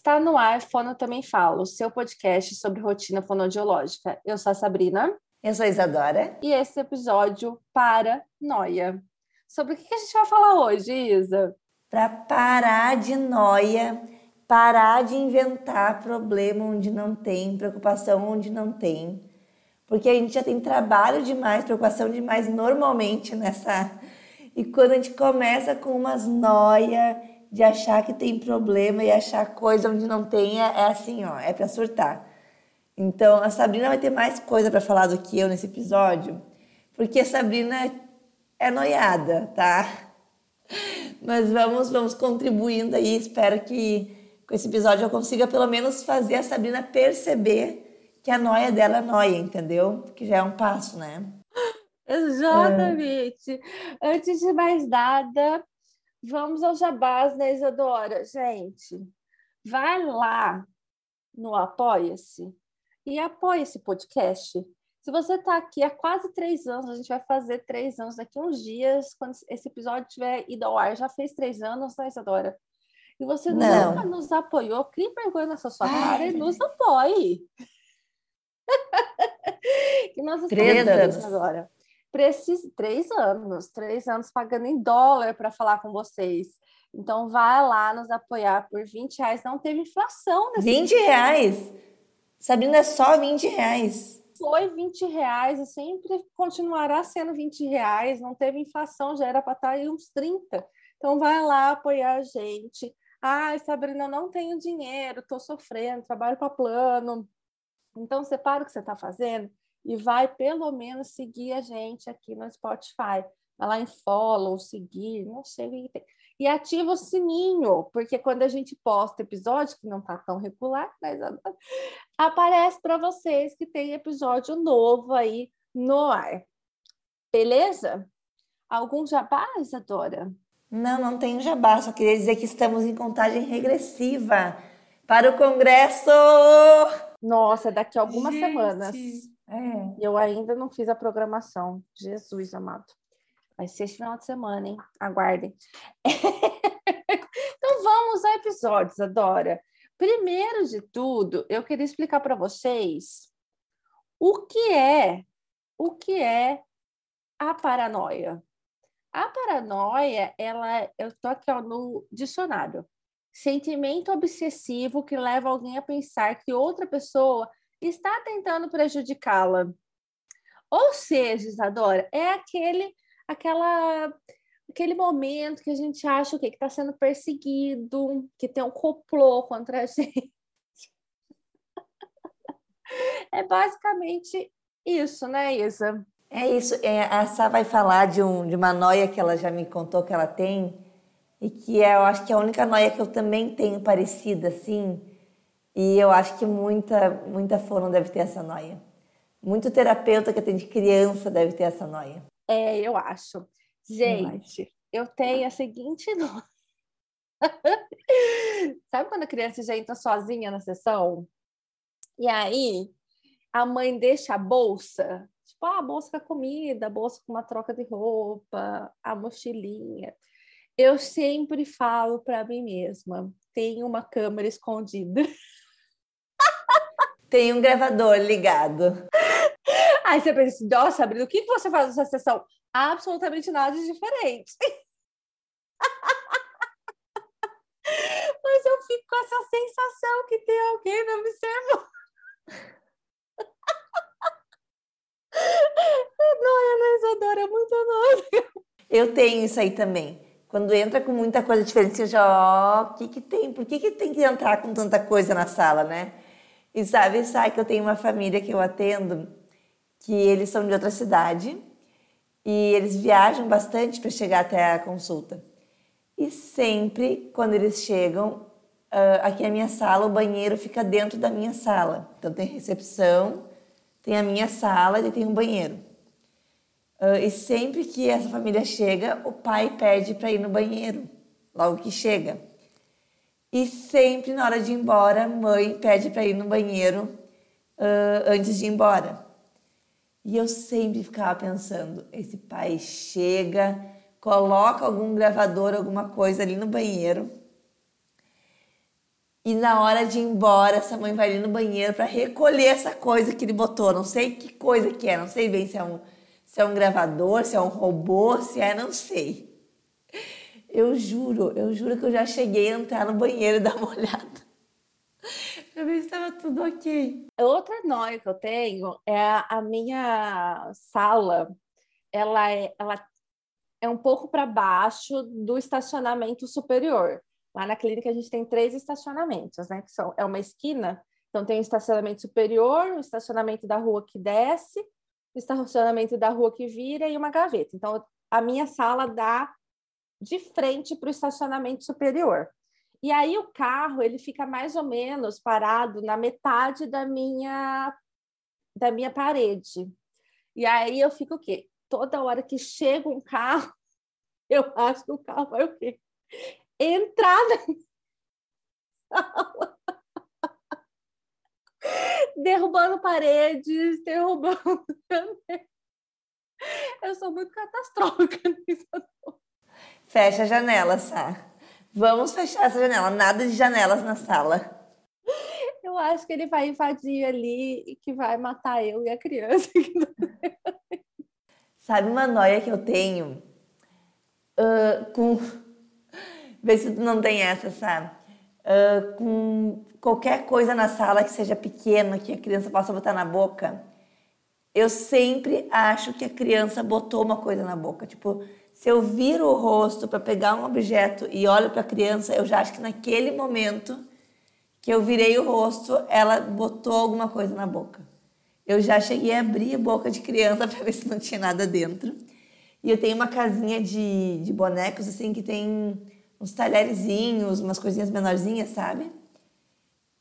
Está no ar Fono Também Falo, seu podcast sobre rotina fonodiológica. Eu sou a Sabrina. Eu sou a Isadora. E esse episódio para noia. Sobre o que a gente vai falar hoje, Isa? Para parar de noia, parar de inventar problema onde não tem, preocupação onde não tem. Porque a gente já tem trabalho demais, preocupação demais normalmente nessa. E quando a gente começa com umas noia de achar que tem problema e achar coisa onde não tem, é, é assim, ó, é para surtar. Então, a Sabrina vai ter mais coisa para falar do que eu nesse episódio, porque a Sabrina é noiada, tá? Mas vamos, vamos contribuindo aí. Espero que com esse episódio eu consiga pelo menos fazer a Sabrina perceber que a noia dela é noia, entendeu? Que já é um passo, né? Exatamente. É. Antes de mais nada, Vamos ao jabás, né, Isadora? Gente, vai lá no Apoia-se e apoia esse podcast. Se você está aqui há quase três anos, a gente vai fazer três anos daqui a uns dias, quando esse episódio tiver ido ao ar. Já fez três anos, né, Isadora? E você Não. nunca nos apoiou, crie vergonha nessa sua Ai, cara e nos apoie. que nós estamos anos agora. Preciso, três anos, três anos pagando em dólar para falar com vocês. Então, vai lá nos apoiar por 20 reais. Não teve inflação. Nesse 20 reais? Sabrina, é só 20 reais. Foi 20 reais e sempre continuará sendo 20 reais. Não teve inflação, já era para estar aí uns 30. Então, vai lá apoiar a gente. Ai, Sabrina, não tenho dinheiro, estou sofrendo, trabalho para plano. Então, separa o que você está fazendo e vai pelo menos seguir a gente aqui no Spotify. Vai lá em follow, seguir, não sei o que tem. E ativa o sininho, porque quando a gente posta episódio, que não está tão regular, mas aparece para vocês que tem episódio novo aí no ar. Beleza? Algum jabá, Isadora? Não, não tem jabá, só queria dizer que estamos em contagem regressiva para o Congresso! Nossa, daqui a algumas Gente. semanas. É. Eu ainda não fiz a programação. Jesus amado. Vai ser esse final de semana, hein? Aguardem. então vamos a episódios, Adora. Primeiro de tudo, eu queria explicar para vocês o que é o que é a paranoia. A paranoia, ela, eu tô aqui ó, no dicionário. Sentimento obsessivo que leva alguém a pensar que outra pessoa está tentando prejudicá-la. Ou seja, Isadora, é aquele, aquela, aquele momento que a gente acha o quê? que está sendo perseguido, que tem um complô contra a gente. É basicamente isso, né, Isa? É isso. É, a Sá vai falar de, um, de uma noia que ela já me contou que ela tem, e que é, eu acho que é a única noia que eu também tenho parecida, assim, e eu acho que muita, muita fono deve ter essa noia. Muito terapeuta que atende criança deve ter essa noia. É, eu acho. Gente, eu tenho a seguinte noia. Sabe quando a criança já entra sozinha na sessão? E aí a mãe deixa a bolsa, tipo, ah, a bolsa com a comida, a bolsa com uma troca de roupa, a mochilinha. Eu sempre falo para mim mesma: tem uma câmera escondida. Tem um gravador ligado. Aí você pensa, nossa, Sabrina, o que você faz nessa sessão? Absolutamente nada de diferente. Mas eu fico com essa sensação que tem alguém me observando. Nóia, né, Isadora? É muito nóia. Eu tenho isso aí também. Quando entra com muita coisa diferente, você já, ó, oh, o que que tem? Por que que tem que entrar com tanta coisa na sala, né? E sabe, sabe que eu tenho uma família que eu atendo, que eles são de outra cidade e eles viajam bastante para chegar até a consulta. E sempre, quando eles chegam, uh, aqui na minha sala, o banheiro fica dentro da minha sala. Então tem recepção, tem a minha sala e tem um banheiro. Uh, e sempre que essa família chega, o pai pede para ir no banheiro, logo que chega. E sempre na hora de ir embora, mãe pede para ir no banheiro uh, antes de ir embora. E eu sempre ficava pensando: esse pai chega, coloca algum gravador, alguma coisa ali no banheiro. E na hora de ir embora, essa mãe vai ali no banheiro para recolher essa coisa que ele botou. Não sei que coisa que é, não sei bem se é um, se é um gravador, se é um robô, se é, não sei. Eu juro, eu juro que eu já cheguei a entrar no banheiro e dar uma olhada. Pra ver se estava tudo ok. Outra noia que eu tenho é a minha sala. Ela é, ela é um pouco para baixo do estacionamento superior. Lá na clínica a gente tem três estacionamentos, né? Que são, é uma esquina, então tem o estacionamento superior, o estacionamento da rua que desce, o estacionamento da rua que vira e uma gaveta. Então a minha sala dá de frente para o estacionamento superior. E aí o carro ele fica mais ou menos parado na metade da minha da minha parede. E aí eu fico o quê? Toda hora que chega um carro, eu acho que o carro vai o quê? Entrar na sala. derrubando paredes, derrubando. Eu sou muito catastrófica nisso. Fecha a janela, Sá. Vamos fechar essa janela. Nada de janelas na sala. Eu acho que ele vai invadir ali e que vai matar eu e a criança. Sabe uma noia que eu tenho? Uh, com. Vê se tu não tem essa, sabe? Uh, com qualquer coisa na sala que seja pequena, que a criança possa botar na boca. Eu sempre acho que a criança botou uma coisa na boca. Tipo, se eu viro o rosto para pegar um objeto e olho para a criança, eu já acho que naquele momento que eu virei o rosto, ela botou alguma coisa na boca. Eu já cheguei a abrir a boca de criança para ver se não tinha nada dentro. E eu tenho uma casinha de, de bonecos, assim, que tem uns talherzinhos, umas coisinhas menorzinhas, sabe?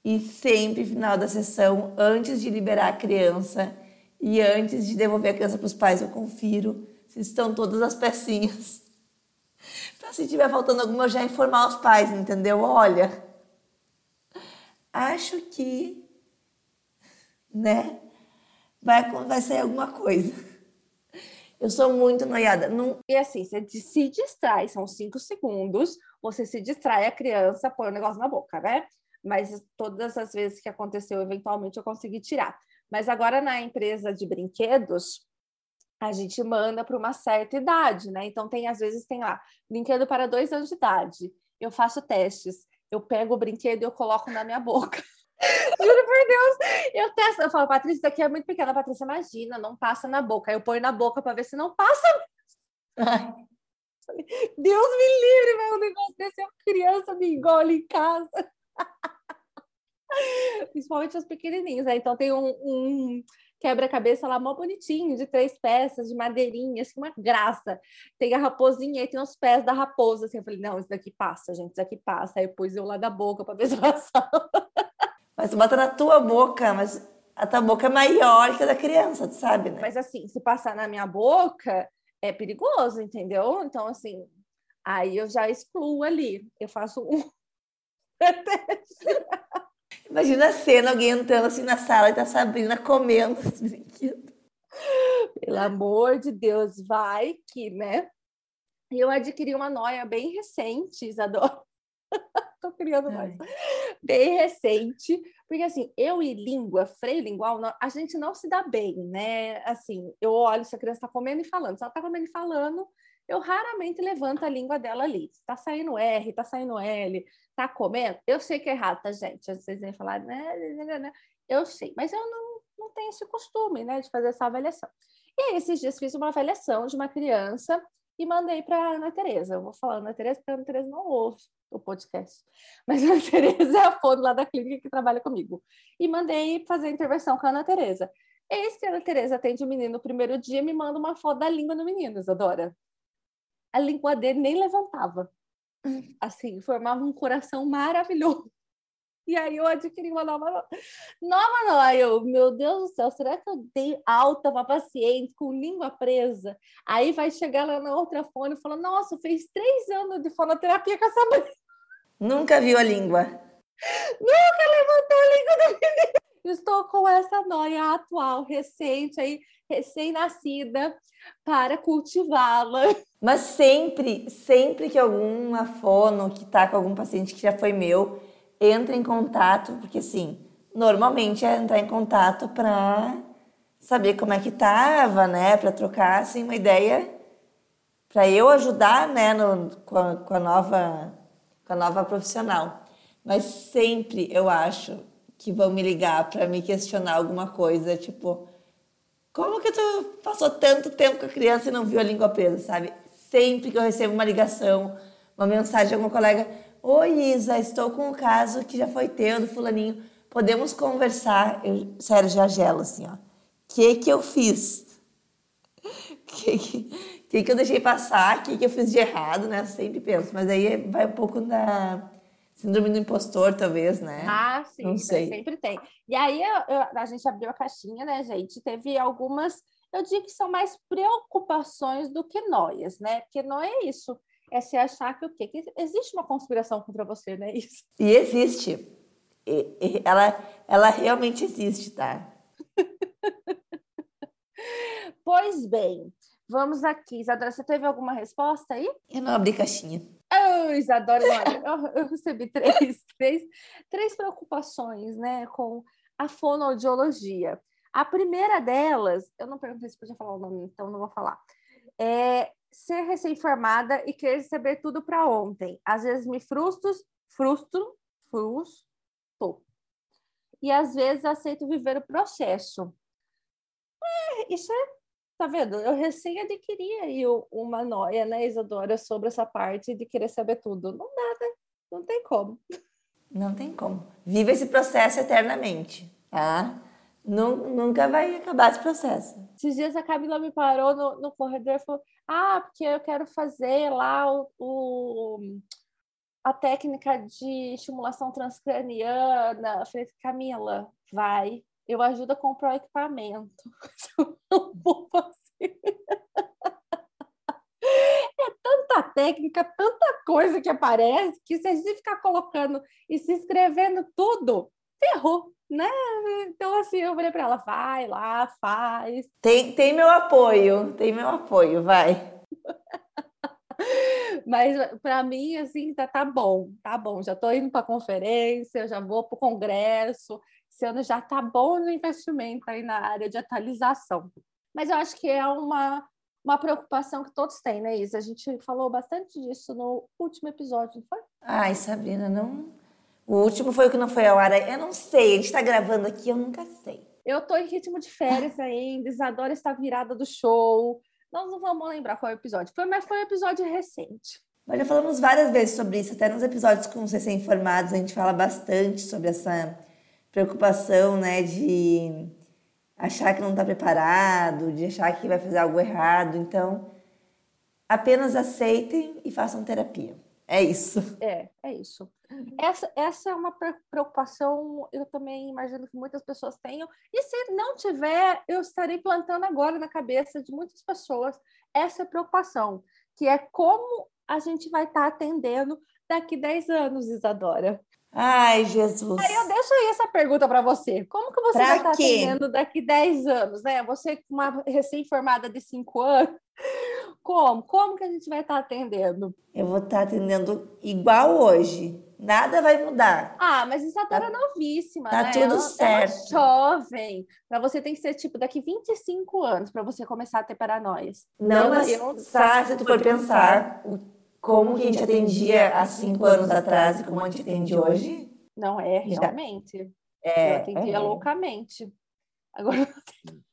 E sempre, final da sessão, antes de liberar a criança e antes de devolver a criança para os pais, eu confiro se estão todas as pecinhas. Para se tiver faltando alguma, eu já informar os pais, entendeu? Olha, acho que, né, vai, vai sair alguma coisa. Eu sou muito noiada. Não... E assim, você se distrai, são cinco segundos, você se distrai, a criança põe o negócio na boca, né? Mas todas as vezes que aconteceu, eventualmente eu consegui tirar. Mas agora na empresa de brinquedos, a gente manda para uma certa idade, né? Então tem às vezes tem lá brinquedo para dois anos de idade. Eu faço testes, eu pego o brinquedo e eu coloco na minha boca. Juro por Deus, eu testo, eu falo, Patrícia, isso aqui é muito pequena, Patrícia, imagina, não passa na boca. Aí eu ponho na boca para ver se não passa. Ai. Deus me livre, meu um negócio desse, a criança me engole em casa. Principalmente os pequenininhos, né? Então tem um, um quebra-cabeça lá mó bonitinho, de três peças, de madeirinha, assim, uma graça. Tem a raposinha e tem os pés da raposa, assim, eu falei, não, isso daqui passa, gente, isso daqui passa. Aí eu pus eu lá da boca para ver se passava. Mas tu bota na tua boca, mas a tua boca é maior que a da criança, tu sabe, né? Mas assim, se passar na minha boca, é perigoso, entendeu? Então, assim, aí eu já excluo ali. Eu faço um Imagina a cena, alguém entrando assim na sala e tá Sabrina comendo os brinquedos. Pelo amor de Deus, vai que, né? E eu adquiri uma noia bem recente, Isadora. Tô criando mais. Bem recente, porque assim, eu e língua, freio lingual, a gente não se dá bem, né? Assim, eu olho se a criança tá comendo e falando. Se ela tá comendo e falando, eu raramente levanto a língua dela ali. Tá saindo R, tá saindo L, tá comendo. Eu sei que é errado, tá, gente? Vocês vêm falar, né, né, né, né? Eu sei, mas eu não, não tenho esse costume, né, de fazer essa avaliação. E aí, esses dias fiz uma avaliação de uma criança e mandei para a Ana Tereza. Eu vou falar Ana Tereza, porque a Ana Tereza não ouve o podcast. Mas a Ana Tereza é a fono lá da clínica que trabalha comigo. E mandei fazer a intervenção com a Ana Tereza. Eis que a Ana Tereza atende o menino no primeiro dia e me manda uma foto da língua do menino, Isadora a língua dele nem levantava. Assim, formava um coração maravilhoso. E aí eu adquiri uma nova nova noia. Eu, meu Deus do céu, será que eu dei alta para paciente com língua presa? Aí vai chegar lá na outra fone e fala: Nossa, fez três anos de fonoterapia com essa mãe. Nunca viu a língua. Nunca levantou a língua da menina. Estou com essa noia atual, recente, aí, recém-nascida, para cultivá-la. Mas sempre, sempre que algum fono que está com algum paciente que já foi meu, entra em contato, porque assim, normalmente é entrar em contato para saber como é que tava, né, para trocar assim uma ideia para eu ajudar, né, no, com, a, com a nova com a nova profissional. Mas sempre eu acho que vão me ligar para me questionar alguma coisa, tipo, como que tu passou tanto tempo com a criança e não viu a língua presa, sabe? Sempre que eu recebo uma ligação, uma mensagem de alguma colega, Oi, Isa, estou com um caso que já foi teu, do fulaninho. Podemos conversar? Eu, sério, já gelo assim, ó. Que que eu fiz? Que que, que que eu deixei passar? Que que eu fiz de errado, né? Sempre penso. Mas aí vai um pouco da síndrome do impostor, talvez, né? Ah, sim. Não sei. Sempre tem. E aí eu, eu, a gente abriu a caixinha, né, gente? Teve algumas... Eu digo que são mais preocupações do que noias, né? Porque não é isso é se achar que o quê? Que existe uma conspiração contra você, né? Isso. E existe. E, e, ela, ela realmente existe, tá? pois bem, vamos aqui. Isadora, você teve alguma resposta aí? Eu não abri caixinha. Eu, eu recebi três, três, três preocupações, né, com a fonoaudiologia. A primeira delas, eu não perguntei se podia falar o nome, então não vou falar. É, ser recém-formada e querer saber tudo para ontem. Às vezes me frustro, frustro, frustro. E às vezes aceito viver o processo. É, isso é, tá vendo? Eu recém adquiri aí uma noia, né, Isadora, sobre essa parte de querer saber tudo. Não dá, né? Não tem como. Não tem como. Viva esse processo eternamente, tá? Nunca vai acabar esse processo. Esses dias a Camila me parou no, no corredor e falou: Ah, porque eu quero fazer lá o, o a técnica de estimulação transcraniana. Eu falei: Camila, vai, eu ajudo a comprar o equipamento. Eu não vou fazer. É tanta técnica, tanta coisa que aparece, que se a gente ficar colocando e se inscrevendo tudo, ferrou né? Então, assim, eu falei para ela, vai lá, faz. Tem, tem meu apoio, tem meu apoio, vai. Mas para mim, assim, tá, tá bom, tá bom. Já estou indo para a conferência, já vou para o congresso. Esse ano já tá bom no investimento aí na área de atualização. Mas eu acho que é uma, uma preocupação que todos têm, né, Isa? A gente falou bastante disso no último episódio, não foi? Ai, Sabrina, não, o último foi o que não foi ao ar. Eu não sei, a gente está gravando aqui, eu nunca sei. Eu estou em ritmo de férias ainda, Isadora está virada do show. Nós não vamos lembrar qual é episódio foi, mas foi um episódio recente. Nós já falamos várias vezes sobre isso, até nos episódios com os recém-formados, a gente fala bastante sobre essa preocupação, né, de achar que não está preparado, de achar que vai fazer algo errado. Então, apenas aceitem e façam terapia. É isso. É, é isso. Essa, essa é uma preocupação, eu também imagino que muitas pessoas tenham. E se não tiver, eu estarei plantando agora na cabeça de muitas pessoas essa preocupação, que é como a gente vai estar atendendo daqui 10 anos, Isadora. Ai, Jesus. Aí eu deixo aí essa pergunta para você. Como que você pra vai estar quê? atendendo daqui 10 anos, né? Você uma recém-formada de 5 anos, como? Como que a gente vai estar atendendo? Eu vou estar atendendo igual hoje. Nada vai mudar. Ah, mas Isadora tá, é novíssima, tá né? tudo Ela certo. É jovem. Para você tem que ser tipo daqui 25 anos para você começar a ter paranoias. Não, mas eu, sabe, se tu for pensar como que a gente atendia há cinco anos atrás e como a gente atende hoje? Não é, realmente. É, eu atendia é. loucamente. Agora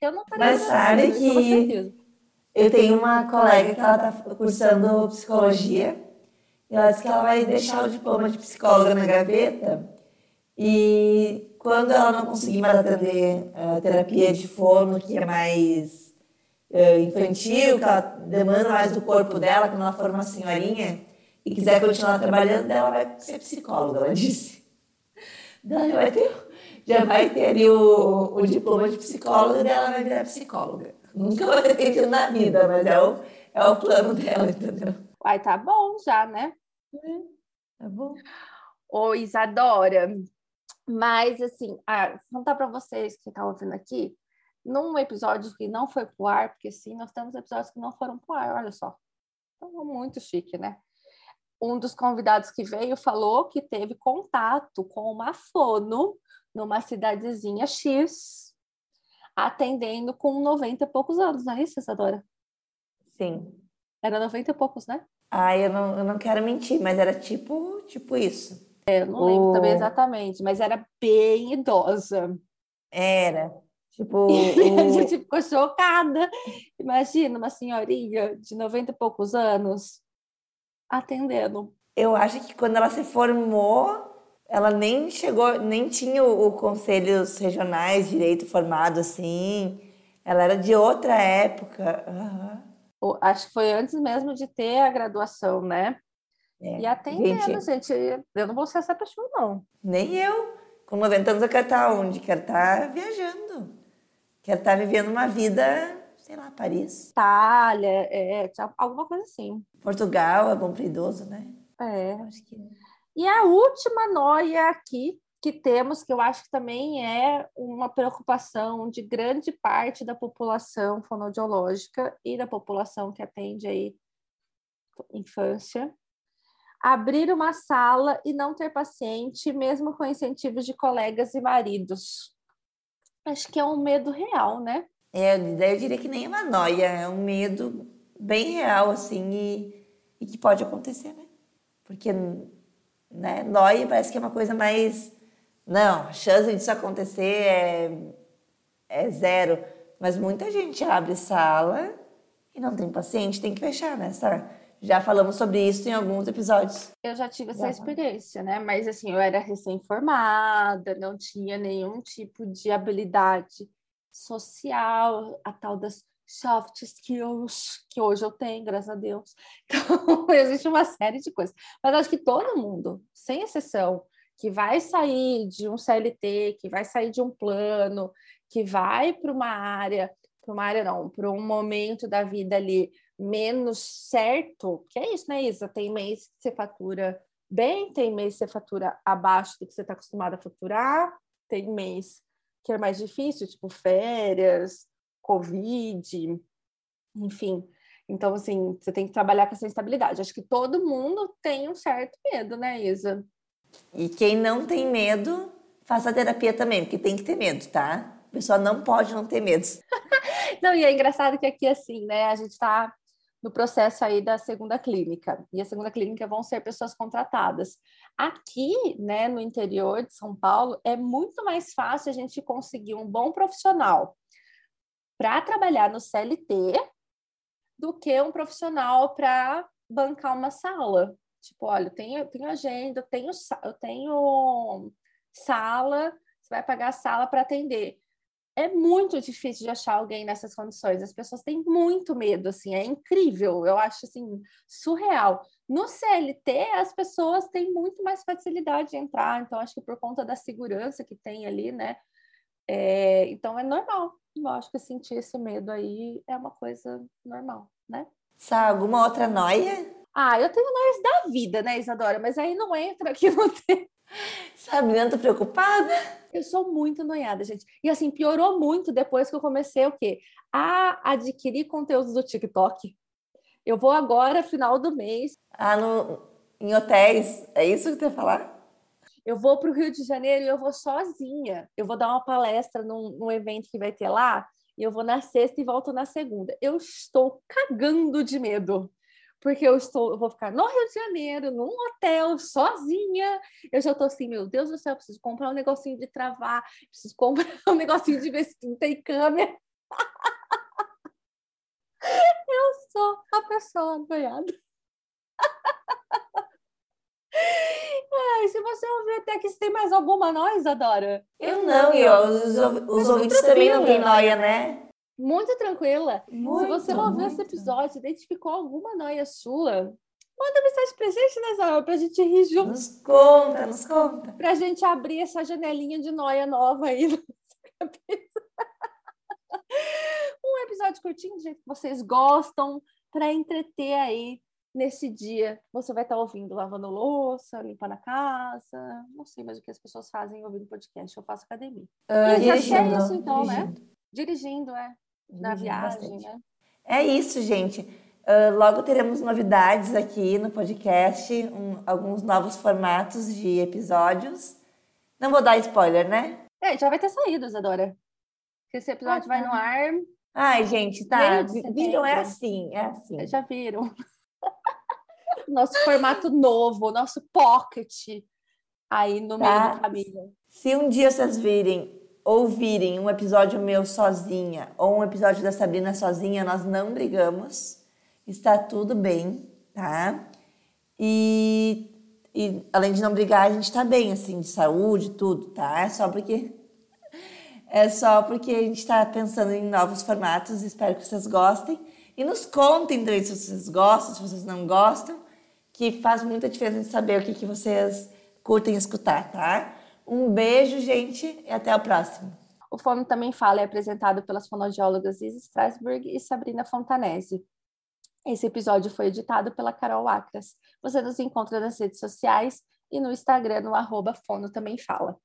eu não Mas sabe que eu tenho uma colega que ela está cursando psicologia e ela disse que ela vai deixar o diploma de psicóloga na gaveta e quando ela não conseguir mais atender a terapia de fono, que é mais uh, infantil, que ela demanda mais do corpo dela, quando ela for uma senhorinha e quiser continuar trabalhando, ela vai ser psicóloga, ela disse. Ela vai ter já vai ter ali o, o diploma de psicóloga e ela vai virar psicóloga. Nunca vai ter atendido na vida, mas é o, é o plano dela, entendeu? Uai, tá bom já, né? É, tá bom. Ô, Isadora, mas assim, ah, contar para vocês que estão ouvindo aqui, num episódio que não foi pro ar, porque sim, nós temos episódios que não foram pro ar, olha só. Então, muito chique, né? um dos convidados que veio falou que teve contato com uma fono numa cidadezinha X, atendendo com 90 e poucos anos, não é isso, Isadora? Sim. Era 90 e poucos, né? Ah, eu não, eu não quero mentir, mas era tipo, tipo isso. É, eu não lembro o... também exatamente, mas era bem idosa. Era. Tipo, e a gente ficou chocada. Imagina uma senhorinha de 90 e poucos anos atendendo. Eu acho que quando ela se formou, ela nem chegou, nem tinha o, o conselhos regionais direito formado assim. Ela era de outra época. Uhum. Acho que foi antes mesmo de ter a graduação, né? É, e atendendo, gente, gente, eu não vou ser essa pessoa, não. Nem eu. Com 90 anos eu quero estar onde? Quero estar viajando. Quero estar vivendo uma vida, sei lá, Paris. Itália, é, alguma coisa assim. Portugal é bom para idoso, né? É. Acho que... E a última noia aqui que temos, que eu acho que também é uma preocupação de grande parte da população fonoaudiológica e da população que atende aí infância, abrir uma sala e não ter paciente, mesmo com incentivos de colegas e maridos. Acho que é um medo real, né? É, eu diria que nem uma noia, é um medo bem real, assim, e, e que pode acontecer, né? Porque, né, noia parece que é uma coisa mais... Não, a chance disso acontecer é, é zero. Mas muita gente abre sala e não tem paciente, tem que fechar, né, Sara? Já falamos sobre isso em alguns episódios. Eu já tive essa experiência, né? Mas assim, eu era recém-formada, não tinha nenhum tipo de habilidade social, a tal das soft skills, que hoje eu tenho, graças a Deus. Então, existe uma série de coisas. Mas acho que todo mundo, sem exceção, que vai sair de um CLT, que vai sair de um plano, que vai para uma área, para uma área não, para um momento da vida ali menos certo, que é isso, né, Isa? Tem mês que você fatura bem, tem mês que você fatura abaixo do que você está acostumado a faturar, tem mês que é mais difícil, tipo férias, Covid, enfim. Então, assim, você tem que trabalhar com essa instabilidade. Acho que todo mundo tem um certo medo, né, Isa? E quem não tem medo, faça terapia também, porque tem que ter medo, tá? A pessoa não pode não ter medo. não, e é engraçado que aqui, assim, né, a gente está no processo aí da segunda clínica. E a segunda clínica vão ser pessoas contratadas. Aqui, né, no interior de São Paulo, é muito mais fácil a gente conseguir um bom profissional para trabalhar no CLT do que um profissional para bancar uma sala. Tipo, olha, eu tenho, tenho agenda, eu tenho, eu tenho sala, você vai pagar a sala para atender é muito difícil de achar alguém nessas condições. As pessoas têm muito medo, assim, é incrível. Eu acho assim surreal. No CLT, as pessoas têm muito mais facilidade de entrar. Então, acho que por conta da segurança que tem ali, né? É, então, é normal. Eu acho que sentir esse medo aí é uma coisa normal, né? Sabe alguma outra noia? Ah, eu tenho noias da vida, né, Isadora? Mas aí não entra aqui no. Sabe, não tô preocupada. Eu sou muito noiada, gente. E assim, piorou muito depois que eu comecei o quê? A adquirir conteúdos do TikTok. Eu vou agora, final do mês. Ah, no, em hotéis. É isso que você ia falar? Eu vou para o Rio de Janeiro e eu vou sozinha. Eu vou dar uma palestra num, num evento que vai ter lá. E eu vou na sexta e volto na segunda. Eu estou cagando de medo porque eu estou, eu vou ficar no Rio de Janeiro, num hotel, sozinha. Eu já estou assim, meu Deus do céu, preciso comprar um negocinho de travar, preciso comprar um negocinho de ver se tem câmera. eu sou a pessoa noiada. Ai, se você ouvir até que tem mais alguma nós, Adora? Eu não, e os, os ouvintes também não têm noia, né? muito tranquila. Muito, Se você ouviu esse episódio, identificou alguma noia sua, manda mensagem pra gente, né, Zara? Pra gente rir junto. Nos conta, nos conta. Pra gente abrir essa janelinha de noia nova aí na cabeça. um episódio curtinho, do jeito que vocês gostam, para entreter aí nesse dia. Você vai estar ouvindo lavando louça, limpando a casa, não sei mais o que as pessoas fazem ouvindo podcast. Eu faço academia. Uh, dirigindo, é isso, então, né? dirigindo. né? Dirigindo, é na viagem, né? É isso, gente. Uh, logo teremos novidades aqui no podcast, um, alguns novos formatos de episódios. Não vou dar spoiler, né? É, já vai ter saído, Isadora. Esse episódio ah, vai no tá. ar. Ai, gente, tá. Viram? É assim, é assim. Já viram. nosso formato novo, nosso pocket aí no meio tá. do caminho. Se um dia vocês virem, ouvirem um episódio meu sozinha ou um episódio da Sabrina sozinha, nós não brigamos. Está tudo bem, tá? E, e além de não brigar, a gente está bem, assim, de saúde, tudo, tá? É só porque é só porque a gente está pensando em novos formatos. Espero que vocês gostem. E nos contem também se vocês gostam, se vocês não gostam, que faz muita diferença saber o que, que vocês curtem escutar, tá? Um beijo, gente, e até o próximo. O Fome Também Fala é apresentado pelas fonoaudiólogas Isa Strasberg e Sabrina Fontanese. Esse episódio foi editado pela Carol Acras. Você nos encontra nas redes sociais e no Instagram no arroba Fono Também Fala.